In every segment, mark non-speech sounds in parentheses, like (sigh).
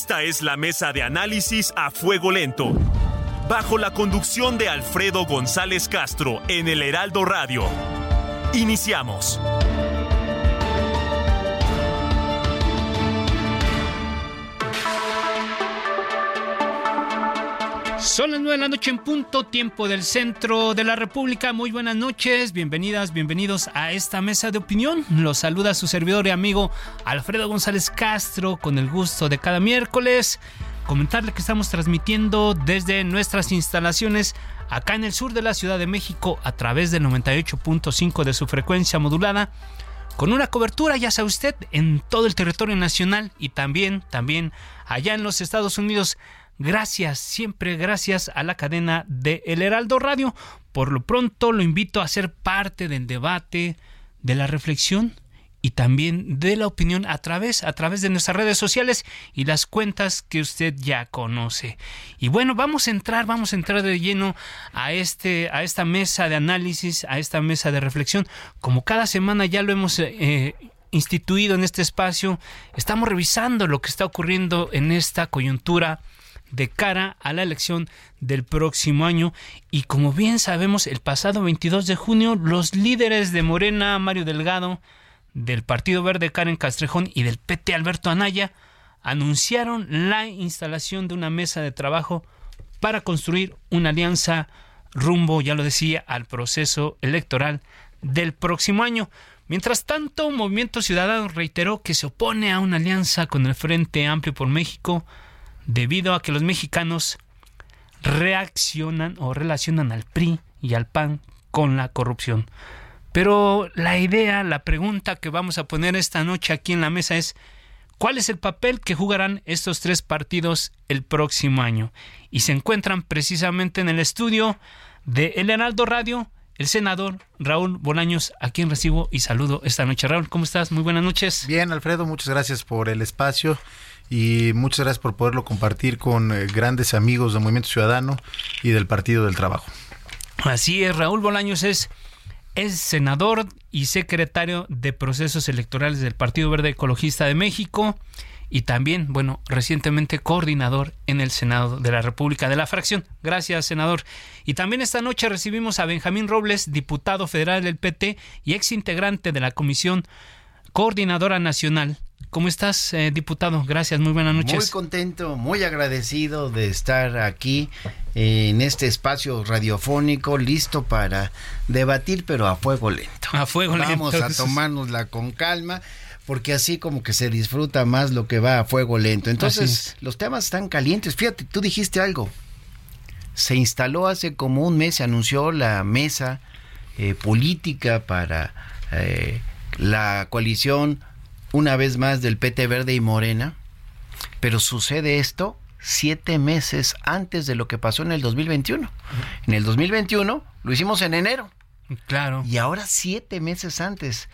Esta es la mesa de análisis a fuego lento. Bajo la conducción de Alfredo González Castro en el Heraldo Radio. Iniciamos. Son las nueve de la noche en punto, tiempo del centro de la República. Muy buenas noches, bienvenidas, bienvenidos a esta mesa de opinión. Los saluda su servidor y amigo Alfredo González Castro con el gusto de cada miércoles. Comentarle que estamos transmitiendo desde nuestras instalaciones acá en el sur de la Ciudad de México a través del 98.5 de su frecuencia modulada con una cobertura, ya sabe usted, en todo el territorio nacional y también, también allá en los Estados Unidos Gracias, siempre gracias a la cadena de El Heraldo Radio. Por lo pronto lo invito a ser parte del debate, de la reflexión y también de la opinión a través, a través de nuestras redes sociales y las cuentas que usted ya conoce. Y bueno, vamos a entrar, vamos a entrar de lleno a este, a esta mesa de análisis, a esta mesa de reflexión. Como cada semana ya lo hemos eh, instituido en este espacio, estamos revisando lo que está ocurriendo en esta coyuntura de cara a la elección del próximo año y como bien sabemos el pasado 22 de junio los líderes de Morena Mario Delgado del Partido Verde Karen Castrejón y del PT Alberto Anaya anunciaron la instalación de una mesa de trabajo para construir una alianza rumbo, ya lo decía, al proceso electoral del próximo año. Mientras tanto, Movimiento Ciudadano reiteró que se opone a una alianza con el Frente Amplio por México debido a que los mexicanos reaccionan o relacionan al PRI y al PAN con la corrupción. Pero la idea, la pregunta que vamos a poner esta noche aquí en la mesa es ¿cuál es el papel que jugarán estos tres partidos el próximo año? Y se encuentran precisamente en el estudio de El Heraldo Radio el senador Raúl Bolaños, a quien recibo y saludo esta noche. Raúl, ¿cómo estás? Muy buenas noches. Bien, Alfredo, muchas gracias por el espacio y muchas gracias por poderlo compartir con eh, grandes amigos del Movimiento Ciudadano y del Partido del Trabajo. Así es, Raúl Bolaños es, es senador y secretario de procesos electorales del Partido Verde Ecologista de México y también, bueno, recientemente coordinador en el Senado de la República de la fracción. Gracias, senador. Y también esta noche recibimos a Benjamín Robles, diputado federal del PT y ex integrante de la Comisión Coordinadora Nacional ¿Cómo estás, eh, diputado? Gracias, muy buenas noches. Muy contento, muy agradecido de estar aquí eh, en este espacio radiofónico, listo para debatir, pero a fuego lento. A fuego lento. Vamos a tomárnosla con calma porque así como que se disfruta más lo que va a fuego lento. Entonces, los temas están calientes. Fíjate, tú dijiste algo. Se instaló hace como un mes, se anunció la mesa eh, política para la coalición una vez más del PT Verde y Morena, pero sucede esto siete meses antes de lo que pasó en el 2021. En el 2021 lo hicimos en enero. Claro. Y ahora siete meses antes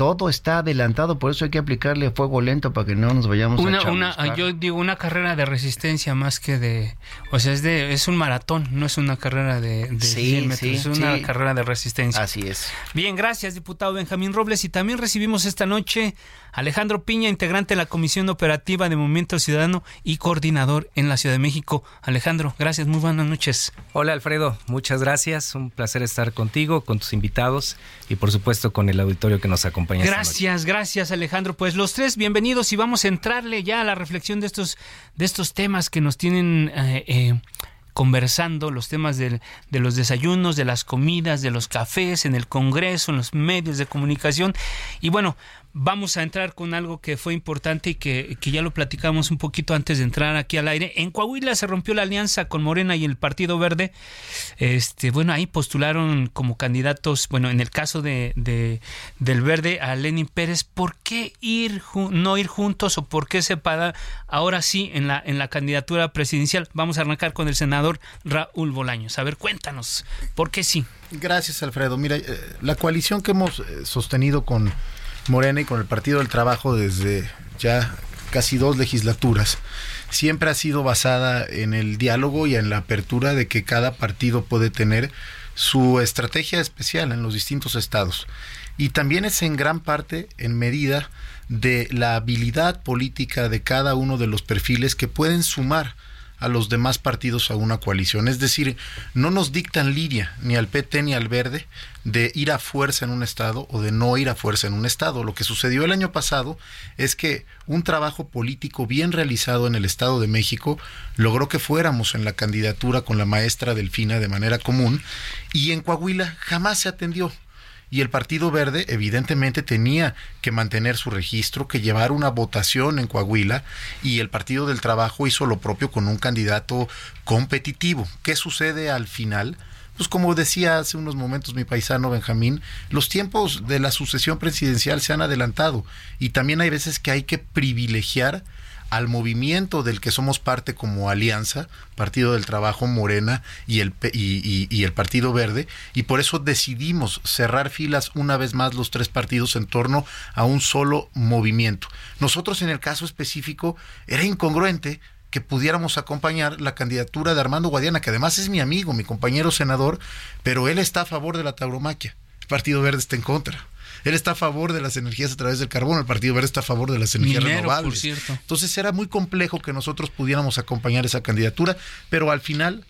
todo está adelantado, por eso hay que aplicarle fuego lento para que no nos vayamos una, a una Yo digo una carrera de resistencia más que de, o sea, es de es un maratón, no es una carrera de, de 100 metros, es una carrera de resistencia. Así es. Bien, gracias, diputado Benjamín Robles. Y también recibimos esta noche Alejandro Piña, integrante de la Comisión Operativa de Movimiento Ciudadano y coordinador en la Ciudad de México. Alejandro, gracias, muy buenas noches. Hola Alfredo, muchas gracias, un placer estar contigo, con tus invitados y por supuesto con el auditorio que nos acompaña. Gracias, gracias Alejandro. Pues los tres bienvenidos y vamos a entrarle ya a la reflexión de estos, de estos temas que nos tienen... Eh, eh, conversando los temas de, los desayunos, de las comidas, de los cafés, en el Congreso, en los medios de comunicación. Y bueno, vamos a entrar con algo que fue importante y que, que, ya lo platicamos un poquito antes de entrar aquí al aire. En Coahuila se rompió la alianza con Morena y el Partido Verde. Este, bueno, ahí postularon como candidatos, bueno, en el caso de, de del Verde a Lenin Pérez. ¿Por qué ir no ir juntos o por qué separar ahora sí en la en la candidatura presidencial? Vamos a arrancar con el senador Raúl Bolaños. A ver, cuéntanos, ¿por qué sí? Gracias, Alfredo. Mira, eh, la coalición que hemos eh, sostenido con Morena y con el Partido del Trabajo desde ya casi dos legislaturas, siempre ha sido basada en el diálogo y en la apertura de que cada partido puede tener su estrategia especial en los distintos estados. Y también es en gran parte en medida de la habilidad política de cada uno de los perfiles que pueden sumar a los demás partidos a una coalición. Es decir, no nos dictan liria ni al PT ni al Verde de ir a fuerza en un estado o de no ir a fuerza en un estado. Lo que sucedió el año pasado es que un trabajo político bien realizado en el Estado de México logró que fuéramos en la candidatura con la maestra Delfina de manera común y en Coahuila jamás se atendió y el Partido Verde evidentemente tenía que mantener su registro, que llevar una votación en Coahuila y el Partido del Trabajo hizo lo propio con un candidato competitivo. ¿Qué sucede al final? Pues como decía hace unos momentos mi paisano Benjamín, los tiempos de la sucesión presidencial se han adelantado y también hay veces que hay que privilegiar al movimiento del que somos parte como alianza, Partido del Trabajo, Morena y el, y, el Partido Verde, y por eso decidimos cerrar filas una vez más los tres partidos en torno a un solo movimiento. Nosotros en el caso específico era incongruente que pudiéramos acompañar la candidatura de Armando Guadiana, que además es mi amigo, mi compañero senador, pero él está a favor de la tauromaquia. El Partido Verde está en contra. Él está a favor de las energías a través del carbón, el Partido Verde está a favor de las energías renovables. Entonces era muy complejo que nosotros pudiéramos acompañar esa candidatura, pero al final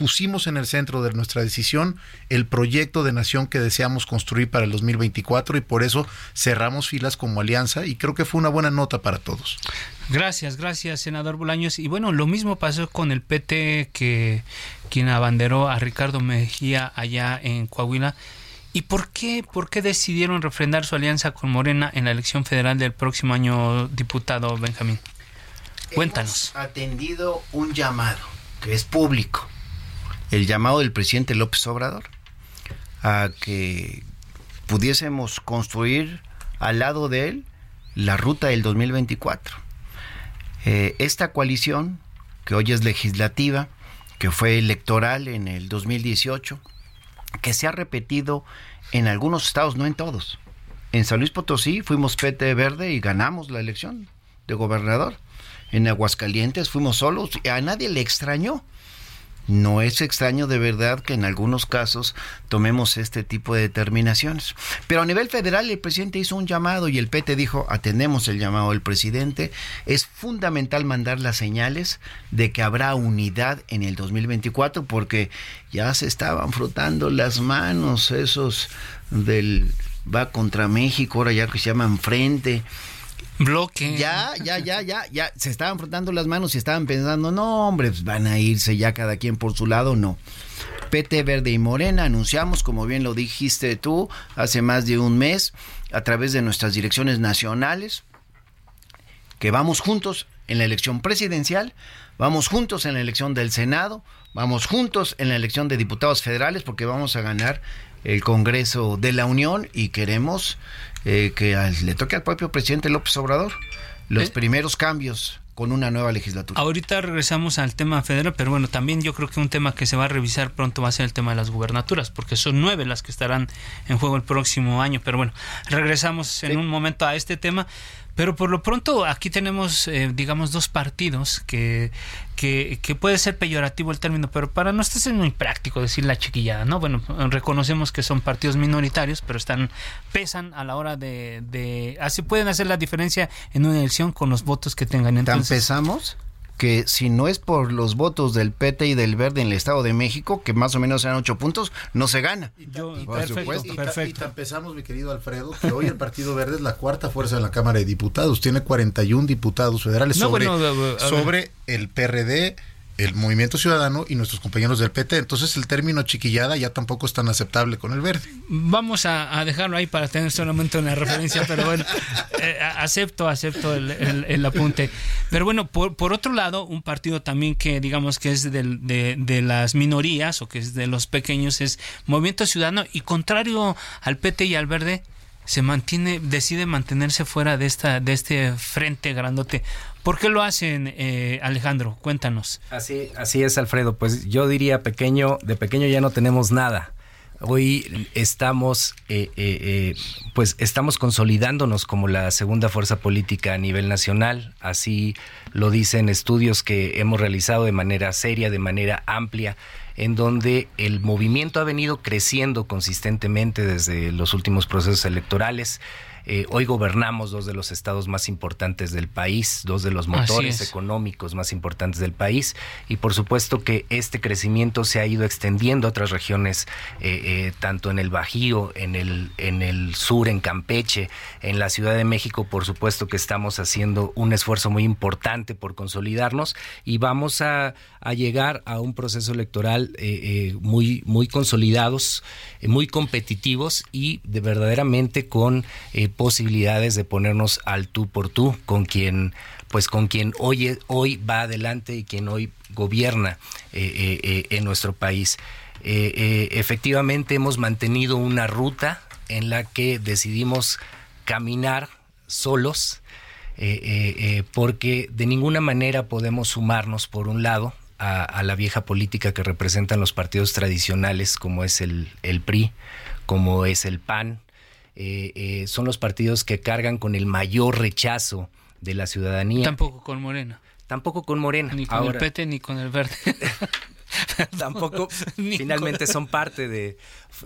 pusimos en el centro de nuestra decisión el proyecto de nación que deseamos construir para el 2024 y por eso cerramos filas como alianza y creo que fue una buena nota para todos. Gracias, gracias, senador Bolaños. Y bueno, lo mismo pasó con el PT que quien abanderó a Ricardo Mejía allá en Coahuila ¿Y por qué, por qué decidieron refrendar su alianza con Morena en la elección federal del próximo año, diputado Benjamín? Cuéntanos. Hemos atendido un llamado que es público, el llamado del presidente López Obrador, a que pudiésemos construir al lado de él la ruta del 2024. Eh, esta coalición, que hoy es legislativa, que fue electoral en el 2018, que se ha repetido en algunos estados, no en todos. En San Luis Potosí fuimos PT Verde y ganamos la elección de gobernador. En Aguascalientes fuimos solos a nadie le extrañó. No es extraño de verdad que en algunos casos tomemos este tipo de determinaciones. Pero a nivel federal el presidente hizo un llamado y el PT dijo, atendemos el llamado del presidente. Es fundamental mandar las señales de que habrá unidad en el 2024 porque ya se estaban frotando las manos esos del va contra México, ahora ya que se llaman frente bloque. Ya, ya, ya, ya, ya. Se estaban frotando las manos y estaban pensando, no, hombre, pues van a irse ya cada quien por su lado, no. PT Verde y Morena anunciamos, como bien lo dijiste tú, hace más de un mes, a través de nuestras direcciones nacionales, que vamos juntos en la elección presidencial, vamos juntos en la elección del Senado, vamos juntos en la elección de diputados federales, porque vamos a ganar el Congreso de la Unión y queremos eh, que le toque al propio presidente López Obrador los ¿Eh? primeros cambios con una nueva legislatura. Ahorita regresamos al tema federal, pero bueno, también yo creo que un tema que se va a revisar pronto va a ser el tema de las gubernaturas, porque son nueve las que estarán en juego el próximo año. Pero bueno, regresamos en un momento a este tema. Pero por lo pronto aquí tenemos, eh, digamos, dos partidos que, que, puede ser peyorativo el término, pero para nosotros es muy práctico decir la chiquillada, ¿no? Bueno, reconocemos que son partidos minoritarios, pero están pesan a la hora de, de así pueden hacer la diferencia en una elección con los votos que tengan. Entonces, ¿Tan pesamos? Que si no es por los votos del PT y del Verde en el Estado de México, que más o menos sean ocho puntos, no se gana. perfecto, perfecto. Y, empezamos, mi querido Alfredo, que hoy el Partido Verde es la cuarta fuerza en la Cámara de Diputados. Tiene 41 diputados federales sobre, sobre el PRD, el Movimiento Ciudadano y nuestros compañeros del PT. Entonces el término chiquillada ya tampoco es tan aceptable con el verde. Vamos a, dejarlo ahí para tener solamente una referencia, pero bueno, (laughs) eh, acepto, acepto el, apunte. Pero bueno, por, otro lado, un partido también que digamos que es de, de, las minorías o que es de los pequeños es Movimiento Ciudadano y contrario al PT y al verde, se mantiene, decide mantenerse fuera de esta, de este frente grandote. ¿Por qué lo hacen, eh, Alejandro? Cuéntanos. Así, así es, Alfredo. Pues yo diría pequeño, de pequeño ya no tenemos nada. Hoy estamos, eh, eh, pues estamos consolidándonos como la segunda fuerza política a nivel nacional. Así lo dicen estudios que hemos realizado de manera seria, de manera amplia en donde el movimiento ha venido creciendo consistentemente desde los últimos procesos electorales. Eh, hoy gobernamos dos de los estados más importantes del país, dos de los motores económicos más importantes del país. Y por supuesto que este crecimiento se ha ido extendiendo a otras regiones, eh, eh, tanto en el Bajío, en el, en el sur, en Campeche, en la Ciudad de México, por supuesto que estamos haciendo un esfuerzo muy importante por consolidarnos y vamos a, a llegar a un proceso electoral muy, muy consolidados, muy competitivos y de verdaderamente con posibilidades de ponernos al tú por tú con quien pues con quien hoy, hoy va adelante y quien hoy gobierna eh, eh, eh, en nuestro país. efectivamente hemos mantenido una ruta en la que decidimos caminar solos porque de ninguna manera podemos sumarnos por un lado a, la vieja política que representan los partidos tradicionales como es el, el PRI, como es el PAN, eh, eh, son los partidos que cargan con el mayor rechazo de la ciudadanía. Tampoco con Morena. Tampoco con Morena. Ni con el PT ni con el Verde. (laughs) (laughs) tampoco finalmente son parte de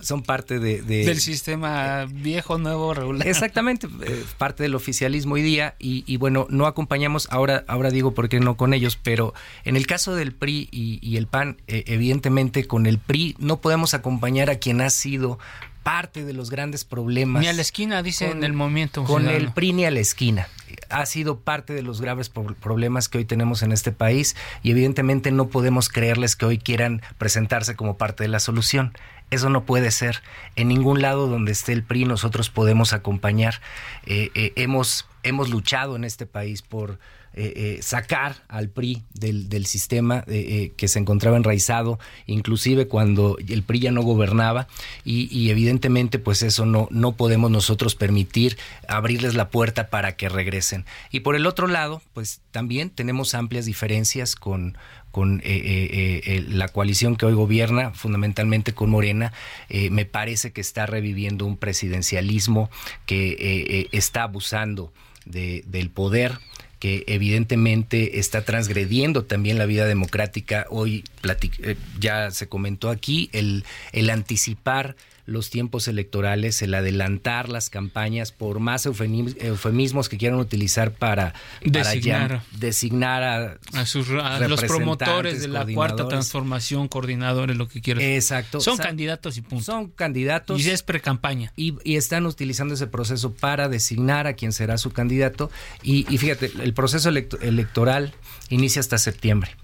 son parte de, del sistema viejo nuevo regular exactamente eh, parte del oficialismo hoy día y, bueno no acompañamos ahora ahora digo por qué no con ellos pero en el caso del PRI y, el PAN evidentemente con el PRI no podemos acompañar a quien ha sido parte de los grandes problemas. Ni a la esquina, dice en el momento. Con el PRI ni a la esquina. Ha sido parte de los graves problemas que hoy tenemos en este país y evidentemente no podemos creerles que hoy quieran presentarse como parte de la solución. Eso no puede ser. En ningún lado donde esté el PRI nosotros podemos acompañar. Eh, eh, hemos, hemos luchado en este país por eh, eh, sacar al PRI del, sistema eh, que se encontraba enraizado, inclusive cuando el PRI ya no gobernaba y, evidentemente pues eso no, no podemos nosotros permitir abrirles la puerta para que regresen. Y por el otro lado, pues también tenemos amplias diferencias con, con la coalición que hoy gobierna, fundamentalmente con Morena, me parece que está reviviendo un presidencialismo que está abusando de, del poder que evidentemente está transgrediendo también la vida democrática. Hoy eh, ya se comentó aquí el, el anticipar los tiempos electorales, el adelantar las campañas, por más eufemismos que quieran utilizar para, designar, designar a, los promotores de la cuarta transformación, coordinadores, lo que quieran. Exacto. Son candidatos y punto. Son candidatos. Y es pre-campaña. Y, están utilizando ese proceso para designar a quien será su candidato. Y, fíjate, el proceso electoral inicia hasta septiembre.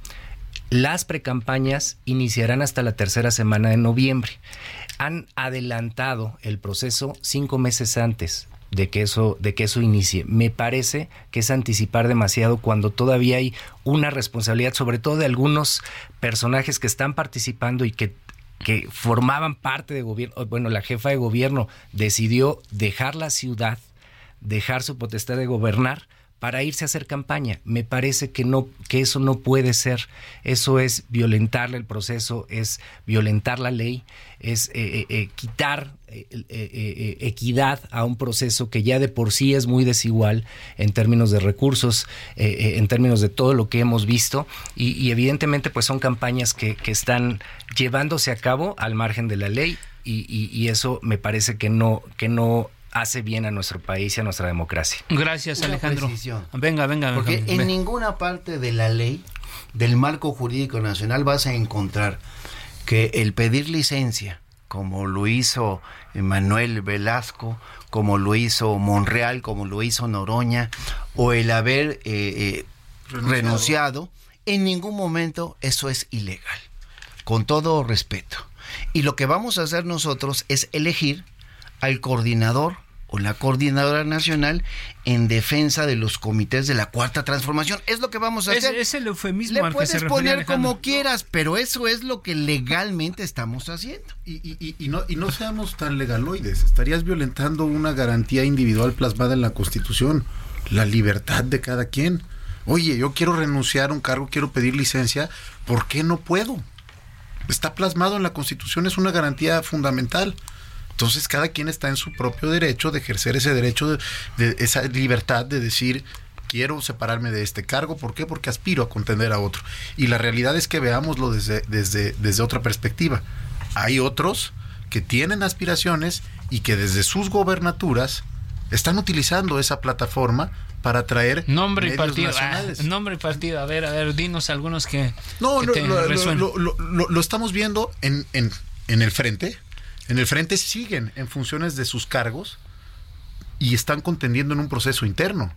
Las precampañas iniciarán hasta la tercera semana de noviembre han adelantado el proceso cinco meses antes de que eso de que eso inicie. Me parece que es anticipar demasiado cuando todavía hay una responsabilidad, sobre todo de algunos personajes que están participando y que que formaban parte de gobierno. Bueno, la jefa de gobierno decidió dejar la ciudad, dejar su potestad de gobernar para irse a hacer campaña. Me parece que no que eso no puede ser. Eso es violentarle el proceso, es violentar la ley, es eh, eh, eh, quitar equidad a un proceso que ya de por sí es muy desigual en términos de recursos, en términos de todo lo que hemos visto y, evidentemente pues son campañas que, que, están llevándose a cabo al margen de la ley y, y eso me parece que no que no hace bien a nuestro país y a nuestra democracia. Gracias, Alejandro. Venga, venga, Porque en ninguna parte de la ley, del marco jurídico nacional, vas a encontrar que el pedir licencia, como lo hizo Manuel Velasco, como lo hizo Monreal, como lo hizo Noroña, o el haber eh, eh, renunciado En ningún momento eso es ilegal, con todo respeto. Y lo que vamos a hacer nosotros es elegir al coordinador o la coordinadora nacional en defensa de los comités de la cuarta transformación. Es lo que vamos a hacer. Es, el eufemismo Le al que puedes se poner Alejandro. como quieras, pero eso es lo que legalmente estamos haciendo. Y, y- y- y no, y no seamos tan legaloides. Estarías violentando una garantía individual plasmada en la Constitución, la libertad de cada quien. Oye, yo quiero renunciar a un cargo, quiero pedir licencia, ¿por qué no puedo? Está plasmado en la Constitución, es una garantía fundamental. Entonces cada quien está en su propio derecho de ejercer ese derecho, de, de esa libertad de decir, quiero separarme de este cargo. ¿Por qué? Porque aspiro a contender a otro. Y la realidad es que veámoslo desde, desde, desde otra perspectiva. Hay otros que tienen aspiraciones y que desde sus gobernaturas están utilizando esa plataforma para atraer Nombre y partido. Ah, nacionales. nombre y partido. A ver, a ver, dinos algunos que, No, que te lo- lo- lo- lo estamos viendo en, en, en el frente. En el frente siguen en funciones de sus cargos y están contendiendo en un proceso interno.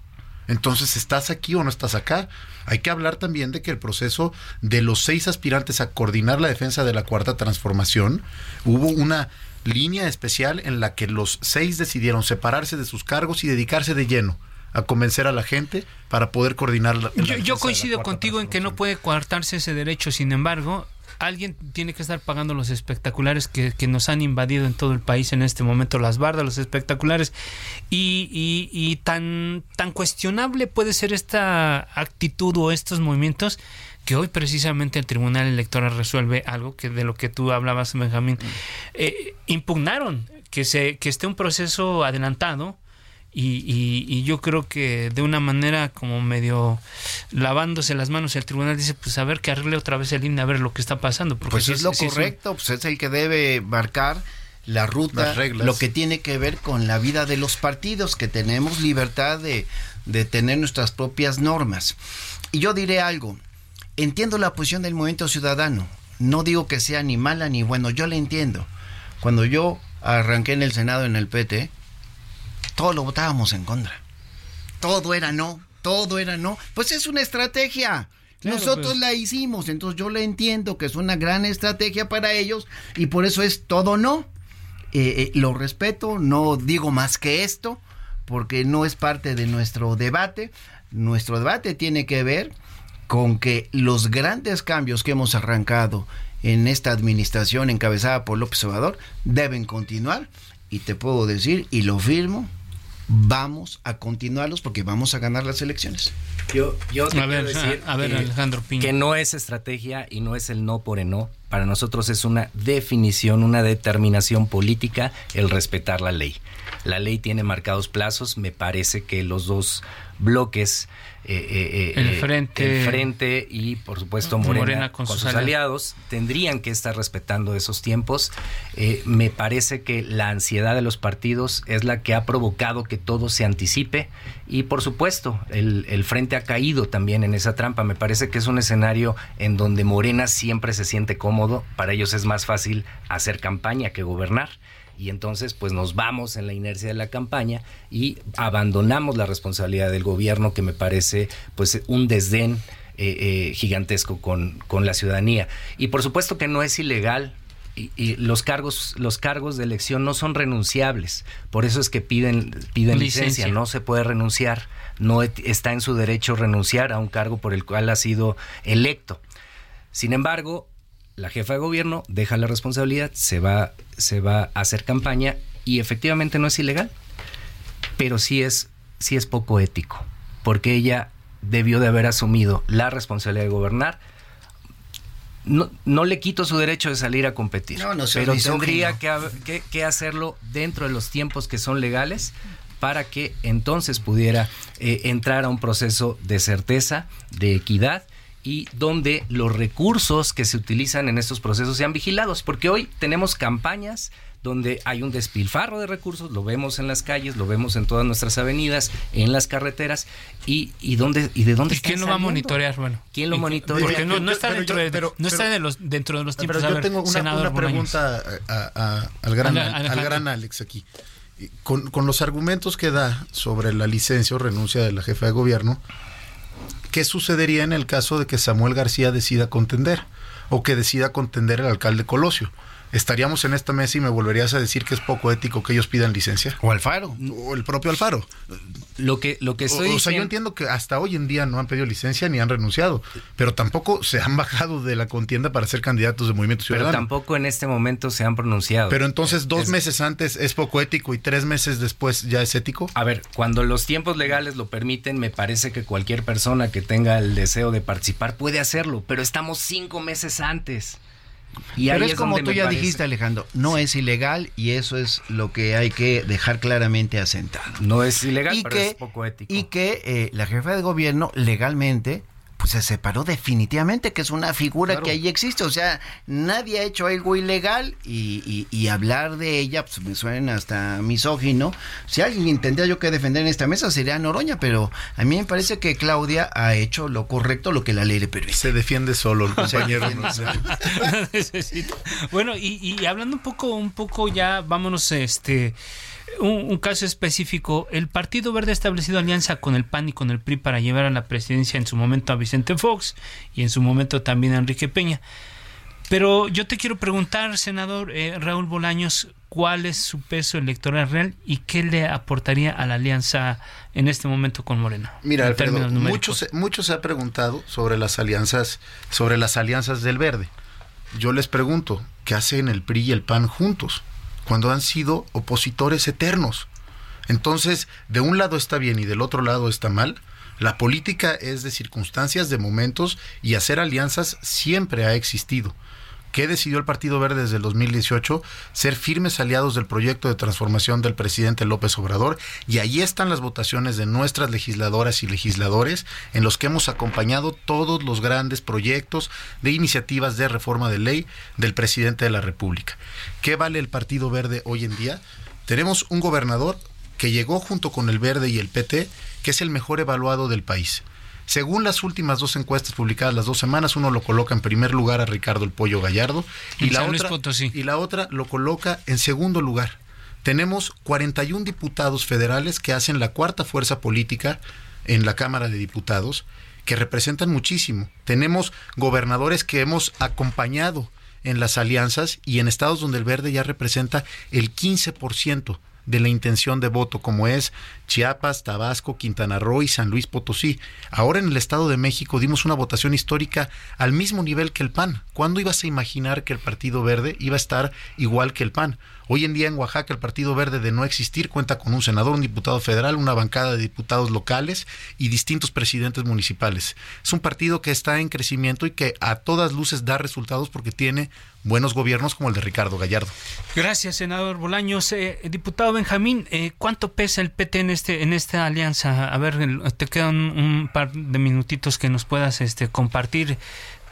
Entonces, ¿estás aquí o no estás acá? Hay que hablar también de que el proceso de los seis aspirantes a coordinar la defensa de la cuarta transformación, hubo una línea especial en la que los seis decidieron separarse de sus cargos y dedicarse de lleno a convencer a la gente para poder coordinar la, la Yo, yo coincido contigo en que no puede coartarse ese derecho, sin embargo, alguien tiene que estar pagando los espectaculares que, que nos han invadido en todo el país en este momento, las bardas, los espectaculares, y, y- y tan, tan cuestionable puede ser esta actitud o estos movimientos que hoy precisamente el Tribunal Electoral resuelve algo que de lo que tú hablabas, Benjamín. Eh, impugnaron que, se, que esté un proceso adelantado y, y- y yo creo que de una manera como medio lavándose las manos el tribunal dice pues a ver que arregle otra vez el INE a ver lo que está pasando porque Pues es lo un- correcto, pues es el que debe marcar la ruta, Las reglas. lo que tiene que ver con la vida de los partidos, que tenemos libertad de, de tener nuestras propias normas. Y yo diré algo, entiendo la posición del movimiento ciudadano, no digo que sea ni mala ni bueno, yo la entiendo. Cuando yo arranqué en el Senado en el PT, todos lo votábamos en contra. Todo era no, todo era no. Pues es una estrategia. Claro, Nosotros pues. la hicimos, entonces yo la entiendo que es una gran estrategia para ellos y por eso es todo no. Eh, eh, lo respeto, no digo más que esto, porque no es parte de nuestro debate. Nuestro debate tiene que ver con que los grandes cambios que hemos arrancado en esta administración encabezada por López Obrador deben continuar y te puedo decir, y lo firmo, vamos a continuarlos porque vamos a ganar las elecciones. Yo, yo te A ver, decir a- a ver, que- Alejandro Piña. Que no es estrategia y no es el no por el no. Para nosotros es una definición, una determinación política el respetar la ley. La ley tiene marcados plazos. Me parece que los dos bloques, eh, eh, eh, El Frente- el Frente y por supuesto Morena, Morena con, con sus, aliados, tendrían que estar respetando esos tiempos. Me parece que la ansiedad de los partidos es la que ha provocado que todo se anticipe y por supuesto el, el Frente ha caído también en esa trampa. Me parece que es un escenario en donde Morena siempre se siente cómodo. Para ellos es más fácil hacer campaña que gobernar y entonces pues nos vamos en la inercia de la campaña y abandonamos la responsabilidad del gobierno que me parece pues un desdén eh, eh, gigantesco con, con la ciudadanía. Y por supuesto que no es ilegal. Y, y los cargos los cargos de elección no son renunciables. Por eso es que piden piden licencia, Licencia. no se puede renunciar. No et- está en su derecho renunciar a un cargo por el cual ha sido electo. Sin embargo, la jefa de gobierno deja la responsabilidad, se va, se va a hacer campaña y efectivamente no es ilegal, pero sí es, sí es poco ético, porque ella debió de haber asumido la responsabilidad de gobernar. No, no le quito su derecho de salir a competir, No, no pero tendría que, que- que hacerlo dentro de los tiempos que son legales para que entonces pudiera eh, entrar a un proceso de certeza, de equidad y donde los recursos que se utilizan en estos procesos sean vigilados, porque hoy tenemos campañas donde hay un despilfarro de recursos, lo vemos en las calles, lo vemos en todas nuestras avenidas, en las carreteras, y, y, dónde, y de dónde ¿Y quién lo va a monitorear? Bueno, ¿Quién lo ¿Y- monitorea? Porque no, no está Pero dentro yo- de, pero- no está pero- de los, dentro de los tiempos. Pero A yo ver, tengo una, senador una Bolaños. pregunta a- a- al, gran, al gran Alex aquí. Con, con los argumentos que da sobre la licencia o renuncia de la jefa de gobierno, ¿Qué sucedería en el caso de que Samuel García decida contender o que decida contender el alcalde Colosio? Estaríamos en esta mesa y me volverías a decir que es poco ético que ellos pidan licencia. O Alfaro. O el propio Alfaro. Lo que, lo que estoy o, sea, yo entiendo que hasta hoy en día no han pedido licencia ni han renunciado, pero tampoco se han (laughs) bajado de la contienda para ser candidatos de Movimiento Ciudadano. Pero tampoco en este momento se han pronunciado. Pero entonces dos meses antes es poco ético y tres meses después ya es ético. A ver, cuando los tiempos legales lo permiten, me parece que cualquier persona que tenga el deseo de participar puede hacerlo, pero estamos cinco meses antes. Y Pero es como tú ya dijiste, Alejandro, no es ilegal y eso es lo que hay que dejar claramente asentado. No es ilegal, pero es poco ético. Y que eh, la jefa de gobierno legalmente pues se separó definitivamente, que es una figura que ahí existe. O sea, nadie ha hecho algo ilegal y, y, hablar de ella, pues me suena hasta misógino. Si alguien tendría yo que defender en esta mesa sería Noroña, pero a mí me parece que Claudia ha hecho lo correcto, lo que la ley le permite. Se defiende solo el compañero. (laughs) (laughs) bueno, y, y hablando un poco, un poco ya, vámonos, este un, caso específico, el Partido Verde ha establecido alianza con el PAN y con el PRI para llevar a la presidencia en su momento a Vicente Fox y en su momento también a Enrique Peña. Pero yo te quiero preguntar, senador eh, Raúl Bolaños, cuál es su peso electoral real y qué le aportaría a la alianza en este momento con Moreno. Mira, Alfredo, muchos muchos se ha preguntado sobre las alianzas, sobre las alianzas del Verde. Yo les pregunto, ¿qué hacen el PRI y el PAN juntos? Cuando han sido opositores eternos. Entonces, de un lado está bien y del otro lado está mal. La política es de circunstancias, de momentos, y hacer alianzas siempre ha existido. ¿Qué decidió el Partido Verde desde el 2018? Ser firmes aliados del proyecto de transformación del presidente López Obrador. Y ahí están las votaciones de nuestras legisladoras y legisladores en los que hemos acompañado todos los grandes proyectos de iniciativas de reforma de ley del presidente de la República. ¿Qué vale el Partido Verde hoy en día? Tenemos un gobernador que llegó junto con el Verde y el PT, que es el mejor evaluado del país según las últimas dos encuestas publicadas las dos semanas, uno lo coloca en primer lugar a Ricardo el Pollo Gallardo y la, otra, y la otra lo coloca en segundo lugar. Tenemos 41 diputados federales que hacen la cuarta fuerza política en la Cámara de Diputados, que representan muchísimo. Tenemos gobernadores que hemos acompañado en las alianzas y en estados donde el verde ya representa el 15% de la intención de voto, como es Chiapas, Tabasco, Quintana Roo y San Luis Potosí. Ahora en el Estado de México dimos una votación histórica al mismo nivel que el PAN. ¿Cuándo ibas a imaginar que el Partido Verde iba a estar igual que el PAN? Hoy en día en Oaxaca el Partido Verde de no existir cuenta con un senador, un diputado federal, una bancada de diputados locales y distintos presidentes municipales. Es un partido que está en crecimiento y que a todas luces da resultados porque tiene buenos gobiernos como el de Ricardo Gallardo. Gracias, senador Bolaños. Eh, diputado Benjamín, eh, ¿cuánto pesa el PT en este en esta alianza? A ver, te quedan un par de minutitos que nos puedas este compartir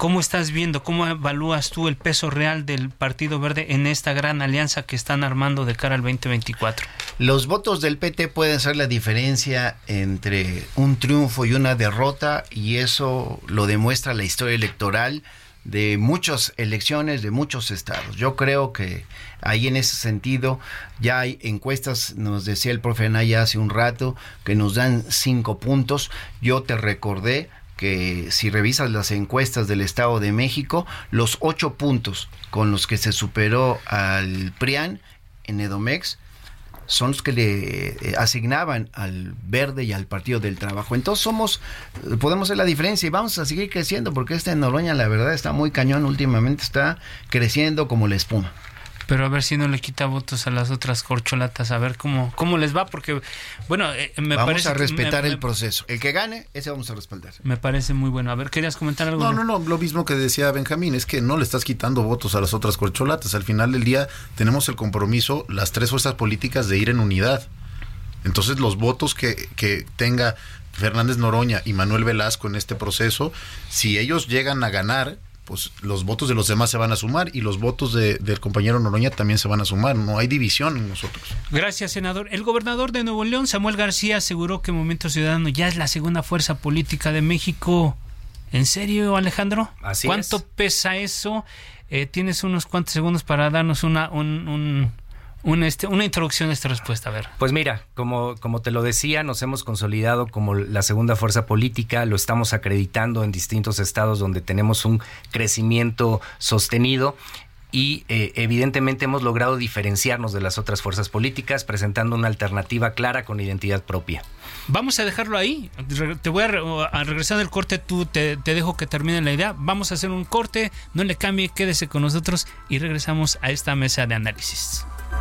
¿Cómo estás viendo, cómo evalúas tú el peso real del Partido Verde en esta gran alianza que están armando de cara al 2024? Los votos del PT pueden ser la diferencia entre un triunfo y una derrota y eso lo demuestra la historia electoral de muchas elecciones de muchos estados. Yo creo que ahí en ese sentido ya hay encuestas, nos decía el profe Anaya hace un rato, que nos dan cinco puntos. Yo te recordé que si revisas las encuestas del Estado de México, los ocho puntos con los que se superó al PRIAN en Edomex son los que le eh, asignaban al Verde y al Partido del Trabajo. Entonces somos, podemos hacer la diferencia y vamos a seguir creciendo porque esta Noroña la verdad está muy cañón últimamente, está creciendo como la espuma pero a ver si no le quita votos a las otras corcholatas, a ver cómo, cómo les va, porque, bueno, eh, me vamos a respetar el proceso. El que gane, ese vamos a respaldar. Me parece muy bueno. A ver, ¿querías comentar algo? No, no, no, lo mismo que decía Benjamín, es que no le estás quitando votos a las otras corcholatas. Al final del día tenemos el compromiso, las tres fuerzas políticas, de ir en unidad. Entonces los votos que, que tenga Fernández Noroña y Manuel Velasco en este proceso, si ellos llegan a ganar, pues los votos de los demás se van a sumar y los votos del compañero Noroña también se van a sumar. No hay división en nosotros. Gracias, senador. El gobernador de Nuevo León, Samuel García, aseguró que Movimiento Ciudadano ya es la segunda fuerza política de México. ¿En serio, Alejandro? ¿Cuánto pesa eso? Eh, tienes unos cuantos segundos para darnos una, un, una, este, una introducción a esta respuesta, a ver. Pues mira, como, como te lo decía, nos hemos consolidado como la segunda fuerza política, lo estamos acreditando en distintos estados donde tenemos un crecimiento sostenido y eh, evidentemente hemos logrado diferenciarnos de las otras fuerzas políticas presentando una alternativa clara con identidad propia. Vamos a dejarlo ahí. Te voy a, regresar del corte, tú te, te, dejo que termine la idea. Vamos a hacer un corte, no le cambie, quédese con nosotros y regresamos a esta mesa de análisis.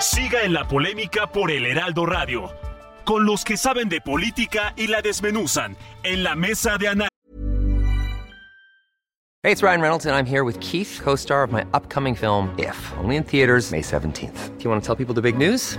Siga en la polémica por el Heraldo Radio, con los que saben de política y la desmenuzan en la mesa de análisis. Hey, it's Ryan Reynolds, and I'm here with Keith, co star of my upcoming film, If, only in theaters, May 17th. Do you want to tell people the big news?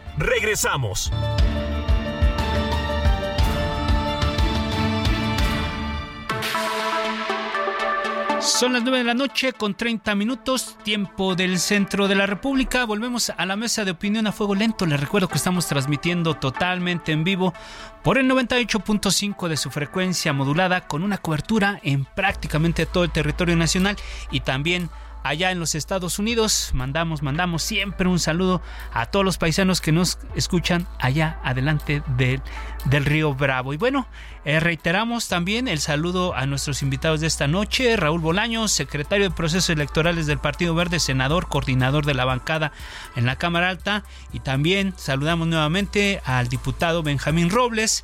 Regresamos. Son las 9 de la noche con 30 minutos, tiempo del centro de la República. Volvemos a la mesa de opinión a fuego lento. Les recuerdo que estamos transmitiendo totalmente en vivo por el 98.5 de su frecuencia modulada con una cobertura en prácticamente todo el territorio nacional y también allá en los Estados Unidos. Mandamos, mandamos siempre un saludo a todos los paisanos que nos escuchan allá adelante del, del río Bravo. Y bueno, eh, reiteramos también el saludo a nuestros invitados de esta noche, Raúl Bolaños, secretario de Procesos Electorales del Partido Verde, senador, coordinador de la bancada en la Cámara Alta, y también saludamos nuevamente al diputado Benjamín Robles,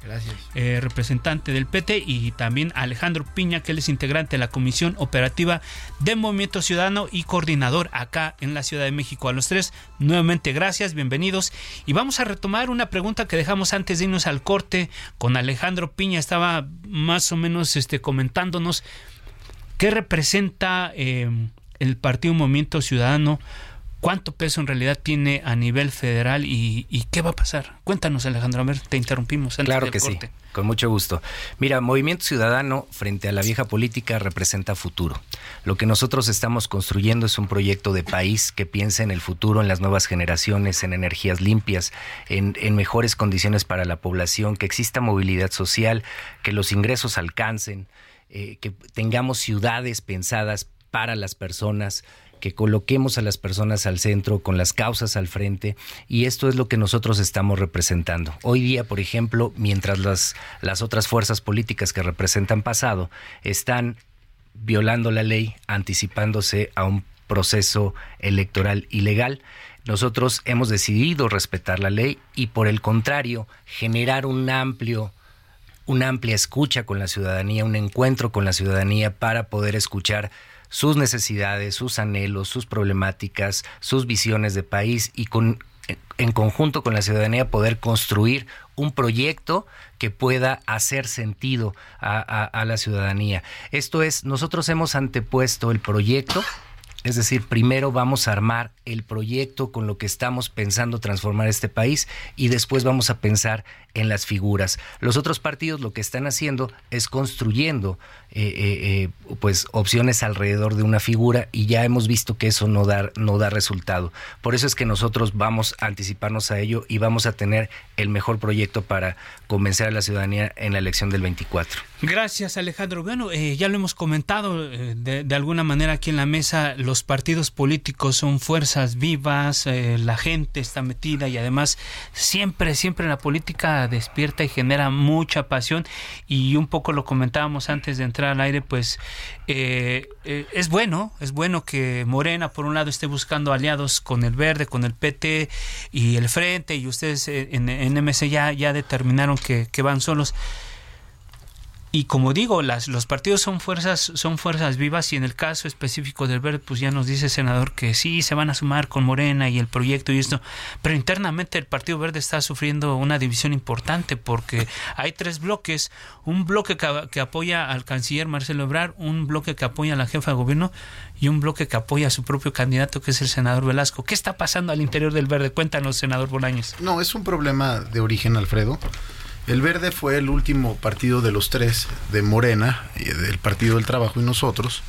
eh, representante del PT, y también a Alejandro Piña, que él es integrante de la Comisión Operativa de Movimiento Ciudadano y coordinador acá en la Ciudad de México. A los tres, nuevamente gracias, bienvenidos. Y vamos a retomar una pregunta que dejamos antes de irnos al corte con Alejandro Piña estaba más o menos este, comentándonos qué representa eh, el Partido Movimiento Ciudadano, cuánto peso en realidad tiene a nivel federal y, qué va a pasar. Cuéntanos, Alejandro, a ver, te interrumpimos. claro que sí, con mucho gusto. Mira, Movimiento Ciudadano frente a la vieja política representa futuro. Lo que nosotros estamos construyendo es un proyecto de país que piensa en el futuro, en las nuevas generaciones, en energías limpias, en, en mejores condiciones para la población, que exista movilidad social, que los ingresos alcancen, eh, que tengamos ciudades pensadas para las personas, que coloquemos a las personas al centro, con las causas al frente, y esto es lo que nosotros estamos representando. Hoy día, por ejemplo, mientras las, las otras fuerzas políticas que representan pasado están violando la ley, anticipándose a un proceso electoral ilegal, nosotros hemos decidido respetar la ley y por el contrario, generar un amplio una amplia escucha con la ciudadanía, un encuentro con la ciudadanía para poder escuchar sus necesidades, sus anhelos, sus problemáticas, sus visiones de país y con en conjunto con la ciudadanía poder construir un proyecto que pueda hacer sentido a, a, la ciudadanía. Esto es, nosotros hemos antepuesto el proyecto, es decir, primero vamos a armar el proyecto con lo que estamos pensando transformar este país y después vamos a pensar en las figuras. Los otros partidos lo que están haciendo es construyendo eh, eh, eh, pues opciones alrededor de una figura y ya hemos visto que eso no da, no da resultado. Por eso es que nosotros vamos a anticiparnos a ello y vamos a tener el mejor proyecto para convencer a la ciudadanía en la elección del 24. Gracias Alejandro. Bueno, ya lo hemos comentado de, de alguna manera aquí en la mesa, los partidos políticos son fuerza vivas, eh, la gente está metida y además siempre, siempre la política despierta y genera mucha pasión. Y un poco lo comentábamos antes de entrar al aire, pues eh, eh, es bueno, es bueno que Morena por un lado esté buscando aliados con el Verde, con el PT y el Frente y ustedes en, en MC ya, ya determinaron que, que van solos y como digo, las, los partidos son fuerzas, son fuerzas vivas y en el caso específico del Verde, pues ya nos dice el senador que sí, se van a sumar con Morena y el proyecto y esto, pero internamente el Partido Verde está sufriendo una división importante porque hay tres bloques, un bloque que, que apoya al canciller Marcelo Ebrard, un bloque que apoya a la jefa de gobierno y un bloque que apoya a su propio candidato que es el senador Velasco. ¿Qué está pasando al interior del Verde? Cuéntanos, senador Bolaños. No, es un problema de origen, Alfredo. El Verde fue el último partido de los tres, de Morena, del Partido del Trabajo y nosotros,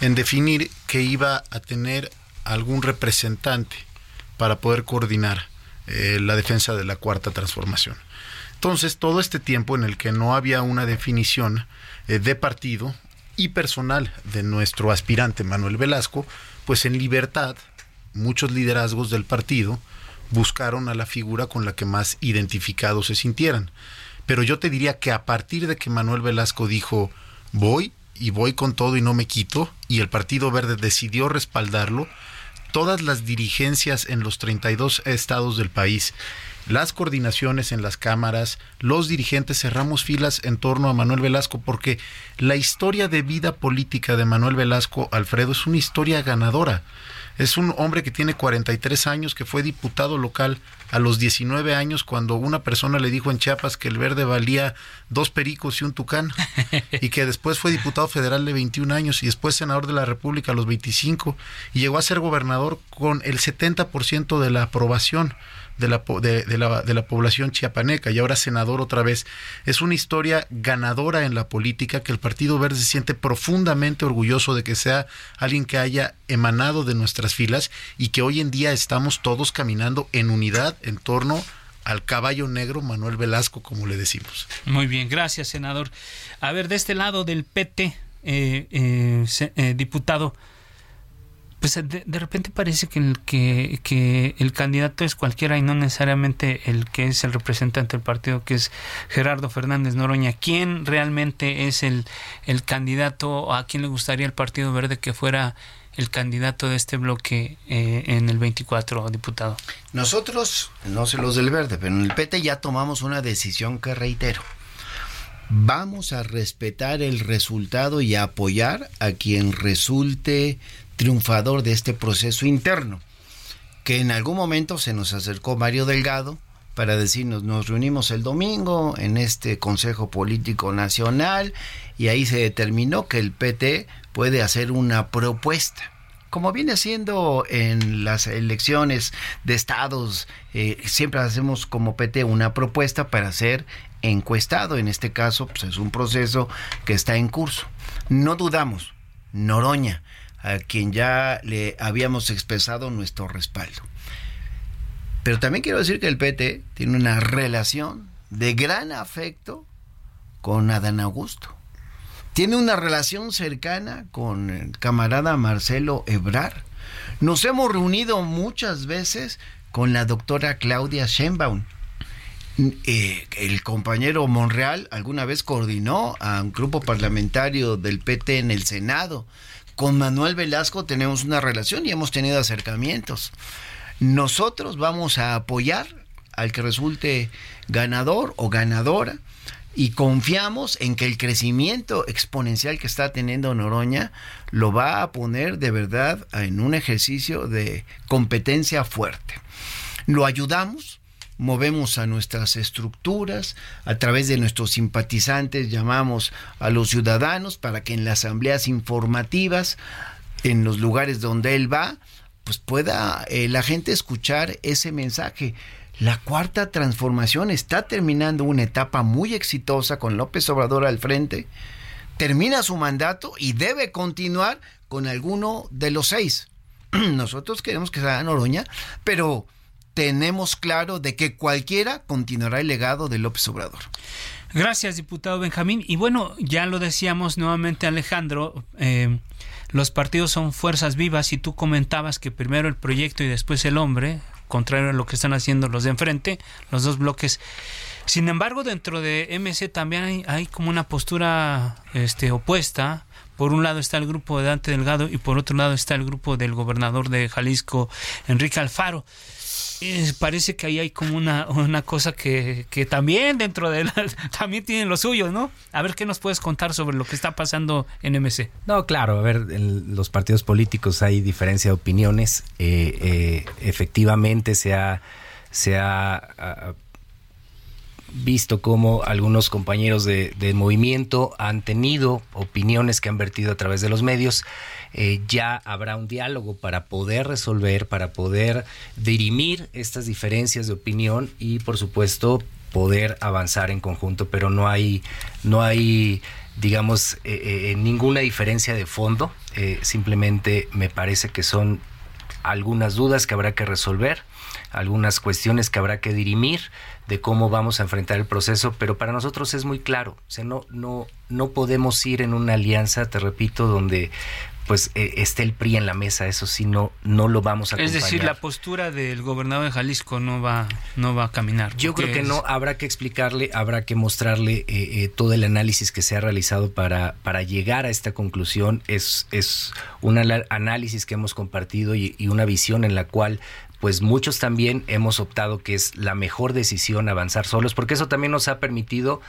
en definir que iba a tener algún representante para poder coordinar eh, la defensa de la cuarta transformación. Entonces, todo este tiempo en el que no había una definición eh, de partido y personal de nuestro aspirante Manuel Velasco, pues en libertad, muchos liderazgos del partido, buscaron a la figura con la que más identificados se sintieran. Pero yo te diría que a partir de que Manuel Velasco dijo, voy y voy con todo y no me quito, y el Partido Verde decidió respaldarlo, todas las dirigencias en los 32 estados del país, las coordinaciones en las cámaras, los dirigentes cerramos filas en torno a Manuel Velasco porque la historia de vida política de Manuel Velasco, Alfredo, es una historia ganadora. Es un hombre que tiene 43 años, que fue diputado local a los 19 años cuando una persona le dijo en Chiapas que el verde valía dos pericos y un tucán y que después fue diputado federal de 21 años y después senador de la República a los 25 y llegó a ser gobernador con el 70% de la aprobación de la, de, la, de la población chiapaneca y ahora senador otra vez. Es una historia ganadora en la política que el Partido Verde se siente profundamente orgulloso de que sea alguien que haya emanado de nuestras filas y que hoy en día estamos todos caminando en unidad en torno al caballo negro Manuel Velasco, como le decimos. Muy bien, gracias, senador. A ver, de este lado del PT, eh, eh, eh, diputado, pues de, repente parece que el, que, el candidato es cualquiera y no necesariamente el que es el representante del partido, que es Gerardo Fernández Noroña. ¿Quién realmente es el, el candidato? ¿A quién le gustaría el Partido Verde que fuera el candidato de este bloque eh, en el 24, diputado? Nosotros, no sé los del Verde, pero en el PT ya tomamos una decisión que reitero. Vamos a respetar el resultado y apoyar a quien resulte triunfador de este proceso interno, que en algún momento se nos acercó Mario Delgado para decirnos, nos reunimos el domingo en este Consejo Político Nacional y ahí se determinó que el PT puede hacer una propuesta como viene haciendo en las elecciones de estados, eh, siempre hacemos como PT una propuesta para ser encuestado. En este caso, pues es un proceso que está en curso. No dudamos, Noroña a quien ya le habíamos expresado nuestro respaldo. Pero también quiero decir que el PT tiene una relación de gran afecto con Adán Augusto. Tiene una relación cercana con el camarada Marcelo Ebrar. Nos hemos reunido muchas veces con la doctora Claudia Sheinbaum. Eh, el compañero Monreal alguna vez coordinó a un grupo parlamentario del PT en el Senado con Manuel Velasco tenemos una relación y hemos tenido acercamientos. Nosotros vamos a apoyar al que resulte ganador o ganadora y confiamos en que el crecimiento exponencial que está teniendo Noroña lo va a poner de verdad en un ejercicio de competencia fuerte. Lo ayudamos movemos a nuestras estructuras, a través de nuestros simpatizantes llamamos a los ciudadanos para que en las asambleas informativas, en los lugares donde él va, pues pueda eh, la gente escuchar ese mensaje. La cuarta transformación está terminando una etapa muy exitosa con López Obrador al frente. Termina su mandato y debe continuar con alguno de los seis. (clears throat) Nosotros queremos que sea Noroña, pero tenemos claro de que cualquiera continuará el legado de López Obrador. Gracias, diputado Benjamín. Y bueno, ya lo decíamos nuevamente Alejandro, eh, los partidos son fuerzas vivas y tú comentabas que primero el proyecto y después el hombre, contrario a lo que están haciendo los de enfrente, los dos bloques. Sin embargo, dentro de MC también hay, como una postura este, opuesta. Por un lado está el grupo de Dante Delgado y por otro lado está el grupo del gobernador de Jalisco, Enrique Alfaro parece que ahí hay como una, una cosa que, que también dentro de la, (laughs) también tienen lo suyo, ¿no? A ver qué nos puedes contar sobre lo que está pasando en MC. No, claro, a ver, en los partidos políticos hay diferencia de opiniones. Eh, eh, efectivamente se ha, se ha, visto cómo algunos compañeros de, de movimiento han tenido opiniones que han vertido a través de los medios eh, ya habrá un diálogo para poder resolver, para poder dirimir estas diferencias de opinión y por supuesto poder avanzar en conjunto, pero no hay, no hay digamos, eh, eh, ninguna diferencia de fondo, simplemente me parece que son algunas dudas que habrá que resolver, algunas cuestiones que habrá que dirimir de cómo vamos a enfrentar el proceso, pero para nosotros es muy claro, o sea, no, no, no podemos ir en una alianza, te repito, donde pues eh, esté el PRI en la mesa, eso sí no no lo vamos a Es decir, la postura del gobernador de Jalisco no va no va a caminar. Yo creo que no, habrá que explicarle, habrá que mostrarle eh, eh, todo el análisis que se ha realizado para para llegar a esta conclusión. Es es un análisis que hemos compartido y, y una visión en la cual pues muchos también hemos optado que es la mejor decisión avanzar solos, porque eso también nos ha permitido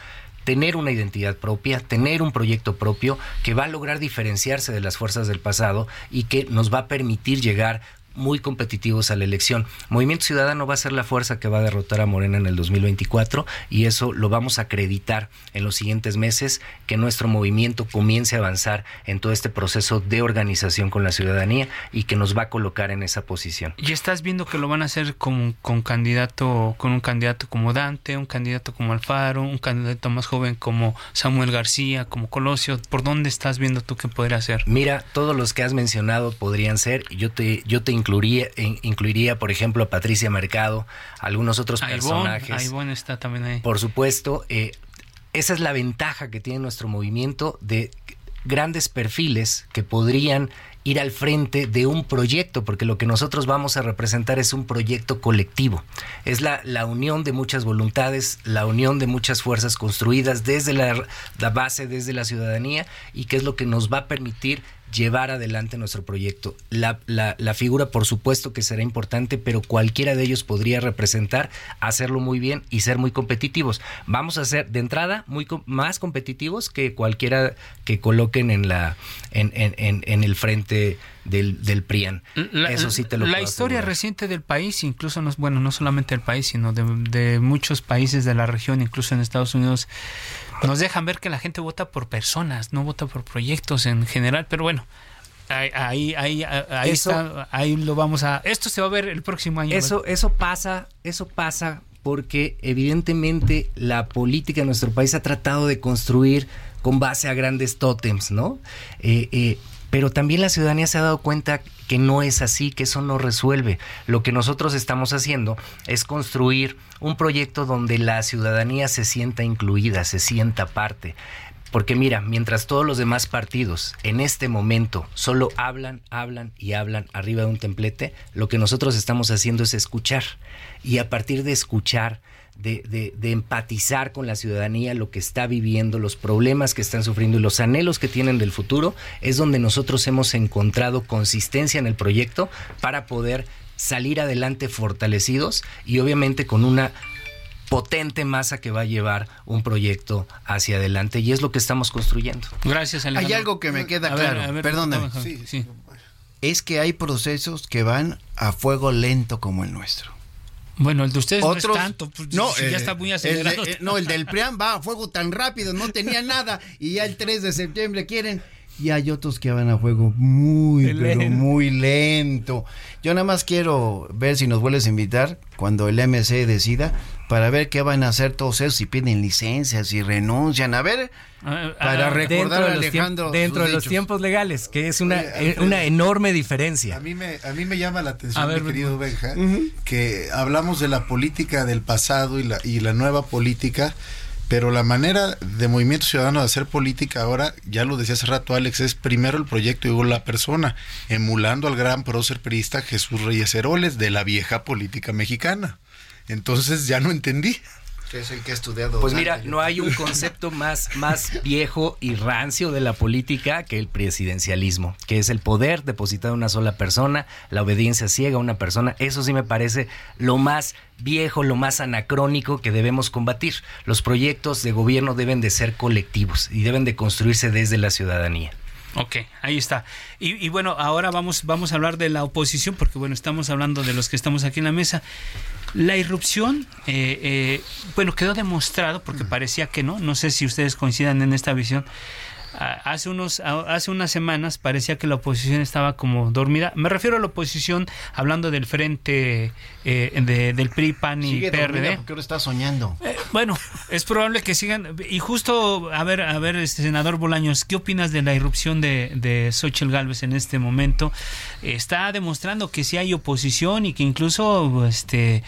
tener una identidad propia, tener un proyecto propio que va a lograr diferenciarse de las fuerzas del pasado y que nos va a permitir llegar muy competitivos a la elección. Movimiento Ciudadano va a ser la fuerza que va a derrotar a Morena en el 2024 y eso lo vamos a acreditar en los siguientes meses, que nuestro movimiento comience a avanzar en todo este proceso de organización con la ciudadanía y que nos va a colocar en esa posición. Y estás viendo que lo van a hacer con, con candidato, con un candidato como Dante, un candidato como Alfaro, un candidato más joven como Samuel García, como Colosio. ¿Por dónde estás viendo tú que podría ser? Mira, todos los que has mencionado podrían ser. Yo te, yo te incluiría, incluiría, por ejemplo, a Patricia Mercado, algunos otros personajes. está también ahí. Por supuesto, eh, esa es la ventaja que tiene nuestro movimiento de grandes perfiles que podrían ir al frente de un proyecto, porque lo que nosotros vamos a representar es un proyecto colectivo. Es la, la unión de muchas voluntades, la unión de muchas fuerzas construidas desde la, la base, desde la ciudadanía, y que es lo que nos va a permitir llevar adelante nuestro proyecto. La, la, figura, por supuesto que será importante, pero cualquiera de ellos podría representar, hacerlo muy bien y ser muy competitivos. Vamos a ser, de entrada, muy más competitivos que cualquiera que coloquen en, la, en, en, en el frente del, del PRIAN. Eso sí te lo La historia reciente del país, incluso, no, bueno, no solamente del país, sino de, de muchos países de la región, incluso en Estados Unidos, nos dejan ver que la gente vota por personas, no vota por proyectos en general, pero bueno, ahí ahí ahí, está, ahí lo vamos a esto se va a ver el próximo año. Eso eso pasa, eso pasa porque evidentemente la política en nuestro país ha tratado de construir con base a grandes tótems, ¿no? Eh, eh, pero también la ciudadanía se ha dado cuenta que no es así, que eso no resuelve. Lo que nosotros estamos haciendo es construir un proyecto donde la ciudadanía se sienta incluida, se sienta parte. Porque mira, mientras todos los demás partidos en este momento solo hablan, hablan y hablan arriba de un templete, lo que nosotros estamos haciendo es escuchar. Y a partir de escuchar, de, de, empatizar con la ciudadanía, lo que está viviendo, los problemas que están sufriendo y los anhelos que tienen del futuro, es donde nosotros hemos encontrado consistencia en el proyecto para poder salir adelante fortalecidos y obviamente con una potente masa que va a llevar un proyecto hacia adelante y es lo que estamos construyendo. Gracias, Alejandro. Hay algo que me queda claro, perdóname. Es que hay procesos que van a fuego lento como el nuestro. Bueno, el de ustedes no es tanto, pues, no, ya eh, está muy acelerado. Eh, no, el del PRIAM va a fuego tan rápido, no tenía nada y ya el 3 de septiembre quieren y hay otros que van a fuego muy, pero muy lento. Yo nada más quiero ver si nos vuelves a invitar cuando el MC decida para ver qué van a hacer todos esos, si piden licencias, si renuncian, a ver, para recordar a Alejandro. dentro de los tiempos legales, que es una, eh, una enorme diferencia. A mí me, a mí me llama la atención, mi querido Benja, que hablamos de la política del pasado y la, y la nueva política Pero la manera de Movimiento Ciudadano de hacer política ahora, ya lo decía hace rato Alex, es primero el proyecto y luego la persona, emulando al gran prócer priista Jesús Reyes Heroles de la vieja política mexicana. Entonces ya no entendí es el que ha estudiado. Pues mira, no hay un concepto más, más viejo y rancio de la política que el presidencialismo, que es el poder depositado en una sola persona, la obediencia ciega a una persona. Eso sí me parece lo más viejo, lo más anacrónico que debemos combatir. Los proyectos de gobierno deben de ser colectivos y deben de construirse desde la ciudadanía. Ok, ahí está. Y, y, bueno, ahora vamos, vamos a hablar de la oposición, porque bueno, estamos hablando de los que estamos aquí en la mesa. La irrupción, eh, eh, bueno, quedó demostrado, porque parecía que no, no sé si ustedes coincidan en esta visión, hace unos hace unas semanas parecía que la oposición estaba como dormida. Me refiero a la oposición hablando del frente eh, del PRI PAN y PRD porque ahora está soñando. Eh, bueno es probable que sigan y justo a ver a ver este senador Bolaños qué opinas de la irrupción de de Xochitl Gálvez en este momento está demostrando que sí hay oposición y que incluso este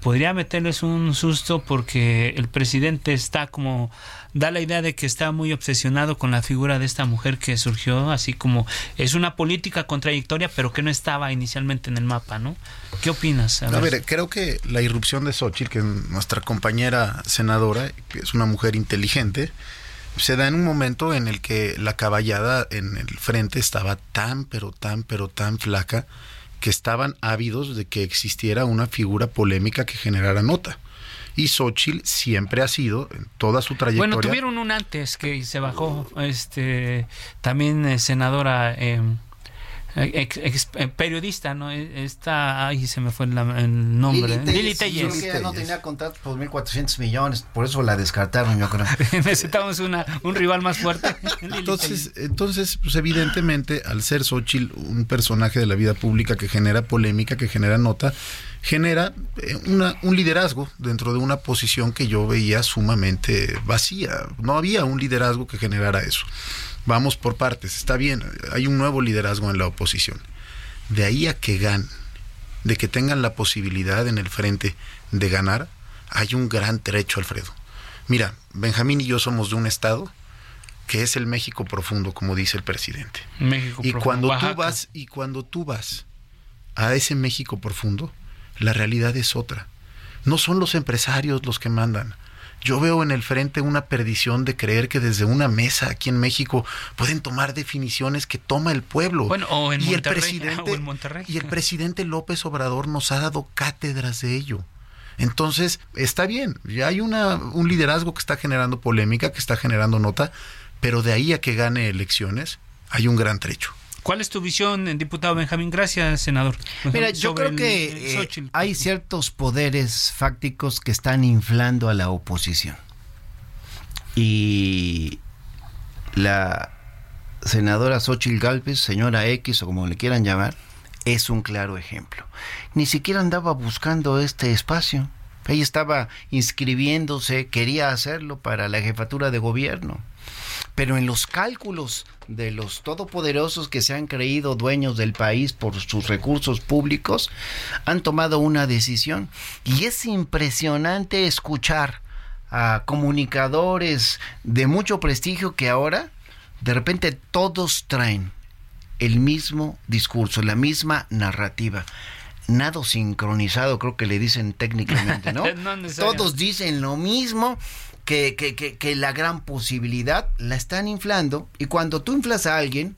podría meterles un susto porque el presidente está como da la idea de que está muy obsesionado con la figura de esta mujer que surgió, así como es una política contradictoria, pero que no estaba inicialmente en el mapa, ¿no? ¿Qué opinas? A, ver. creo que la irrupción de Xochitl, que es nuestra compañera senadora, que es una mujer inteligente, se da en un momento en el que la caballada en el frente estaba tan, pero tan, pero tan flaca que estaban ávidos de que existiera una figura polémica que generara nota y Xochitl siempre ha sido en toda su trayectoria. Bueno, tuvieron un antes que se bajó, este, también eh, senadora eh, ex, eh, periodista, ¿no? E, esta, ay, se me fue el, nombre. Lili Telles. Lili no tenía contrato por 1.400 millones, por eso la descartaron, yo creo. (laughs) Necesitamos una, un rival más fuerte. (laughs) entonces, entonces pues evidentemente, al ser Xochitl un personaje de la vida pública que genera polémica, que genera nota, genera eh, una, un liderazgo dentro de una posición que yo veía sumamente vacía. No había un liderazgo que generara eso. Vamos por partes, está bien, hay un nuevo liderazgo en la oposición. De ahí a que ganen, de que tengan la posibilidad en el frente de ganar, hay un gran trecho, Alfredo. Mira, Benjamín y yo somos de un estado que es el México profundo, como dice el presidente. México y cuando tú vas y cuando tú vas a ese México profundo, la realidad es otra. No son los empresarios los que mandan, yo veo en el frente una perdición de creer que desde una mesa aquí en México pueden tomar definiciones que toma el pueblo. Bueno, o en, y el (laughs) presidente, Monterrey. Y el presidente López Obrador nos ha dado cátedras de ello. Entonces, está bien, ya hay una, un liderazgo que está generando polémica, que está generando nota, pero de ahí a que gane elecciones hay un gran trecho. ¿Cuál es tu visión, diputado Benjamín? Gracias, senador. Mira, yo creo que eh, hay ciertos poderes fácticos que están inflando a la oposición. Y la senadora Xochitl Galvez, señora X o como le quieran llamar, es un claro ejemplo. Ni siquiera andaba buscando este espacio. Ella estaba inscribiéndose, quería hacerlo para la jefatura de gobierno pero en los cálculos de los todopoderosos que se han creído dueños del país por sus recursos públicos, han tomado una decisión. Y es impresionante escuchar a comunicadores de mucho prestigio que ahora, de repente, todos traen el mismo discurso, la misma narrativa nado sincronizado, creo que le dicen técnicamente, ¿no? (laughs) Todos dicen lo mismo que, que, que, la gran posibilidad la están inflando y cuando tú inflas a alguien,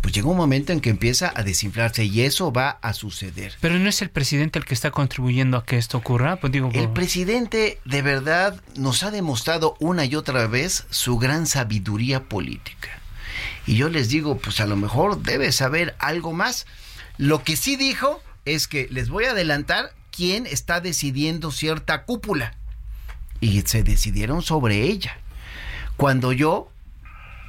pues llega un momento en que empieza a desinflarse y eso va a suceder. Pero no es el presidente el que está contribuyendo a que esto ocurra, pues digo, el presidente de verdad nos ha demostrado una y otra vez su gran sabiduría política. Y yo les digo, pues a lo mejor debe saber algo más. Lo que sí dijo es que les voy a adelantar quién está decidiendo cierta cúpula y se decidieron sobre ella. Cuando yo,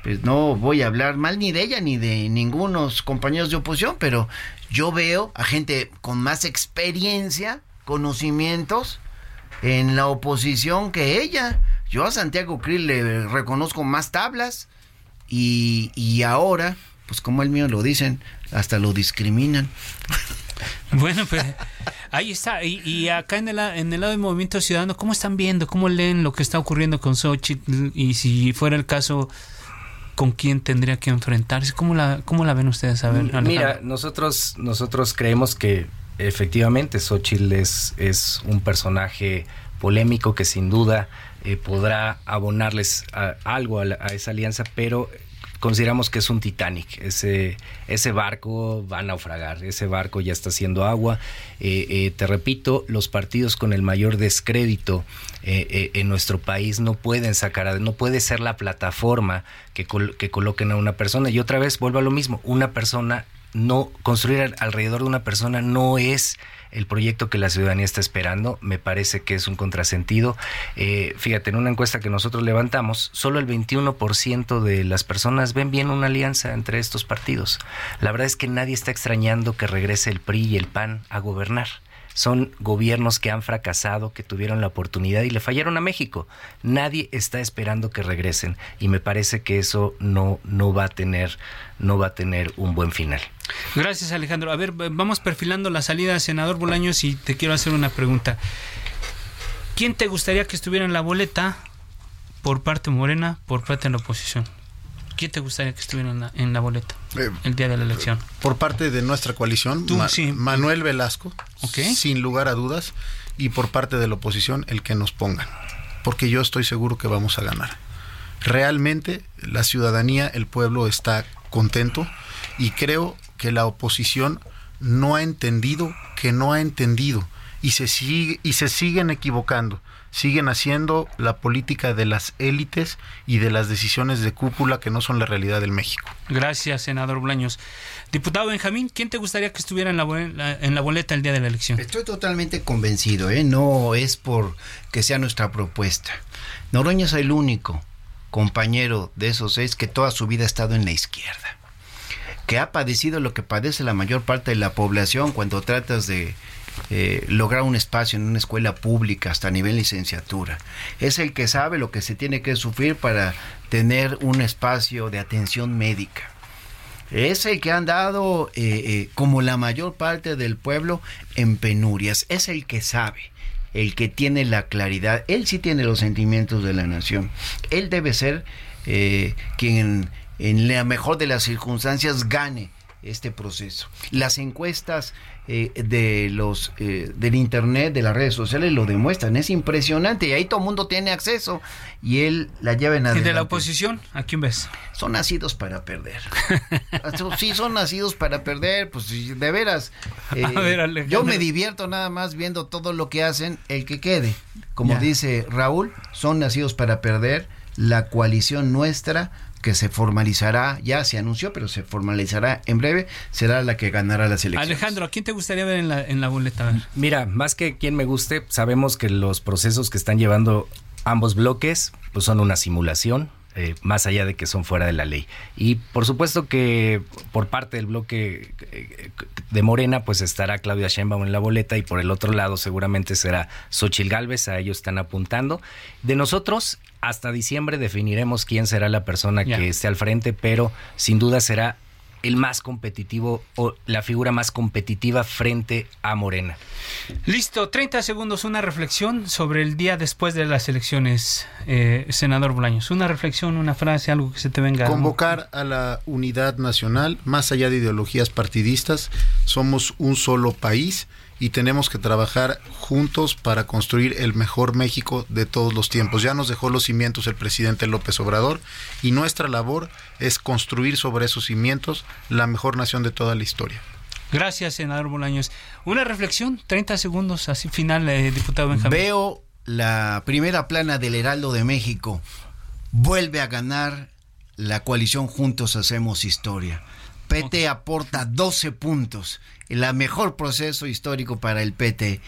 pues no voy a hablar mal ni de ella ni de ningunos compañeros de oposición, pero yo veo a gente con más experiencia, conocimientos en la oposición que ella. Yo a Santiago Krill le reconozco más tablas y, y ahora, pues como el mío lo dicen, hasta lo discriminan. (laughs) Bueno, pues ahí está. Y, acá en el, en el lado del Movimiento Ciudadano, ¿cómo están viendo, cómo leen lo que está ocurriendo con Xochitl? Y si fuera el caso, ¿con quién tendría que enfrentarse? ¿Cómo la, cómo la ven ustedes? A ver, Mira, nosotros, nosotros creemos que efectivamente Xochitl es, es un personaje polémico que sin duda eh, podrá abonarles algo a, a, esa alianza, pero consideramos que es un Titanic. Ese, ese barco va a naufragar, ese barco ya está haciendo agua. Eh, eh, te repito, los partidos con el mayor descrédito eh, en nuestro país no pueden sacar, no puede ser la plataforma que, que coloquen a una persona. Y otra vez vuelvo a lo mismo, una persona no construir alrededor de una persona no es el proyecto que la ciudadanía está esperando. Me parece que es un contrasentido. Eh, fíjate, en una encuesta que nosotros levantamos, solo el 21% de las personas ven bien una alianza entre estos partidos. La verdad es que nadie está extrañando que regrese el PRI y el PAN a gobernar son gobiernos que han fracasado, que tuvieron la oportunidad y le fallaron a México. Nadie está esperando que regresen y me parece que eso no, no va a tener no va a tener un buen final. Gracias Alejandro. A ver, vamos perfilando la salida, senador Bolaños, y te quiero hacer una pregunta. ¿Quién te gustaría que estuviera en la boleta por parte morena, por parte de la oposición? ¿Quién te gustaría que estuviera en la, boleta eh, el día de la elección? Por parte de nuestra coalición, Manuel Velasco, sin lugar a dudas, y por parte de la oposición, el que nos pongan, porque yo estoy seguro que vamos a ganar. Realmente la ciudadanía, el pueblo está contento y creo que la oposición no ha entendido que no ha entendido y se sigue y se siguen equivocando siguen haciendo la política de las élites y de las decisiones de cúpula que no son la realidad del México. Gracias, senador Blaños. Diputado Benjamín, ¿quién te gustaría que estuviera en la, en la boleta el día de la elección? Estoy totalmente convencido, ¿eh? no es por que sea nuestra propuesta. Noroña es el único compañero de esos seis que toda su vida ha estado en la izquierda, que ha padecido lo que padece la mayor parte de la población cuando tratas de eh, lograr un espacio en una escuela pública hasta nivel licenciatura. Es el que sabe lo que se tiene que sufrir para tener un espacio de atención médica. Es el que han dado, eh, eh, como la mayor parte del pueblo, en penurias. Es el que sabe, el que tiene la claridad. Él sí tiene los sentimientos de la nación. Él debe ser quien en la mejor de las circunstancias gane este proceso. Las encuestas eh, de los eh, del internet, de las redes sociales lo demuestran, es impresionante y ahí todo el mundo tiene acceso y él la lleva en adelante. ¿Y de la oposición? ¿A quién ves? Son nacidos para perder. (laughs) sí, son nacidos para perder, pues de veras. (laughs) Eh, yo me divierto nada más viendo todo lo que hacen, el que quede. Como dice Raúl, son nacidos para perder. La coalición nuestra que se formalizará, ya se anunció, pero se formalizará en breve, será la que ganará las elecciones. Alejandro, ¿a quién te gustaría ver en la, en la boleta? Mira, más que quien me guste, sabemos que los procesos que están llevando ambos bloques pues son una simulación, eh, más allá de que son fuera de la ley. Y por supuesto que por parte del bloque eh, de Morena, pues estará Claudia Sheinbaum en la boleta y por el otro lado seguramente será Xochil Gálvez, a ellos están apuntando. De nosotros, hasta diciembre definiremos quién será la persona que esté al frente, pero sin duda será el más competitivo o la figura más competitiva frente a Morena. Listo, 30 segundos, una reflexión sobre el día después de las elecciones, eh, senador Bolaños. Una reflexión, una frase, algo que se te venga. Convocar a la unidad nacional, más allá de ideologías partidistas, somos un solo país y tenemos que trabajar juntos para construir el mejor México de todos los tiempos. Ya nos dejó los cimientos el presidente López Obrador y nuestra labor es construir sobre esos cimientos la mejor nación de toda la historia. Gracias, senador Bolaños. Una reflexión, 30 segundos, así final, eh, diputado Benjamín. Veo la primera plana del Heraldo de México. Vuelve a ganar la coalición Juntos Hacemos Historia. PT aporta 12 puntos, el mejor proceso histórico para el PT.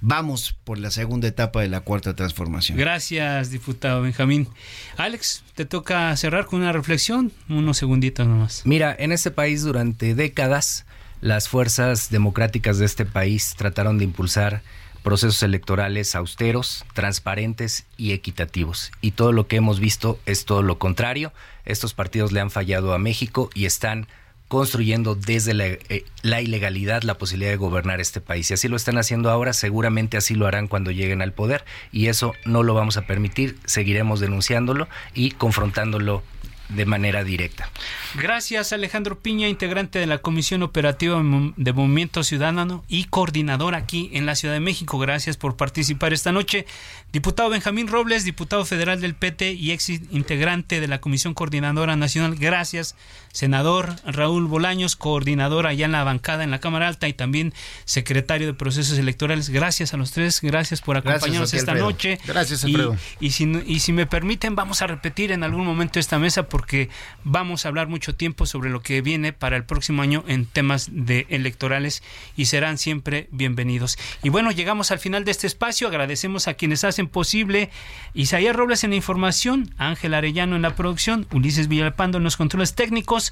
Vamos por la segunda etapa de la cuarta transformación. Gracias, diputado Benjamín. Alex, te toca cerrar con una reflexión, unos segunditos nomás. Mira, en este país durante décadas las fuerzas democráticas de este país trataron de impulsar procesos electorales austeros, transparentes y equitativos. Y todo lo que hemos visto es todo lo contrario. Estos partidos le han fallado a México y están construyendo desde la, eh, la, ilegalidad la posibilidad de gobernar este país. Y así lo están haciendo ahora, seguramente así lo harán cuando lleguen al poder y eso no lo vamos a permitir, seguiremos denunciándolo y confrontándolo de manera directa. Gracias Alejandro Piña, integrante de la Comisión Operativa de Movimiento Ciudadano y coordinador aquí en la Ciudad de México. Gracias por participar esta noche. Diputado Benjamín Robles, diputado federal del PT y ex integrante de la Comisión Coordinadora Nacional. Gracias. Senador Raúl Bolaños, coordinador allá en la bancada en la Cámara Alta y también secretario de Procesos Electorales. Gracias a los tres, gracias por acompañarnos esta noche. Gracias, Alfredo. Y, si, y si me permiten, vamos a repetir en algún momento esta mesa porque vamos a hablar mucho tiempo sobre lo que viene para el próximo año en temas de electorales y serán siempre bienvenidos. Y bueno, llegamos al final de este espacio. Agradecemos a quienes hacen posible Isaías Robles en la información, Ángel Arellano en la producción, Ulises Villalpando en los controles técnicos,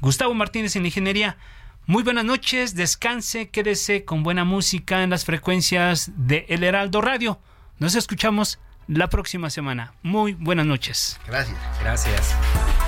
Gustavo Martínez en ingeniería. Muy buenas noches, descanse, quédese con buena música en las frecuencias de El Heraldo Radio. Nos escuchamos la próxima semana. Muy buenas noches. Gracias. Gracias.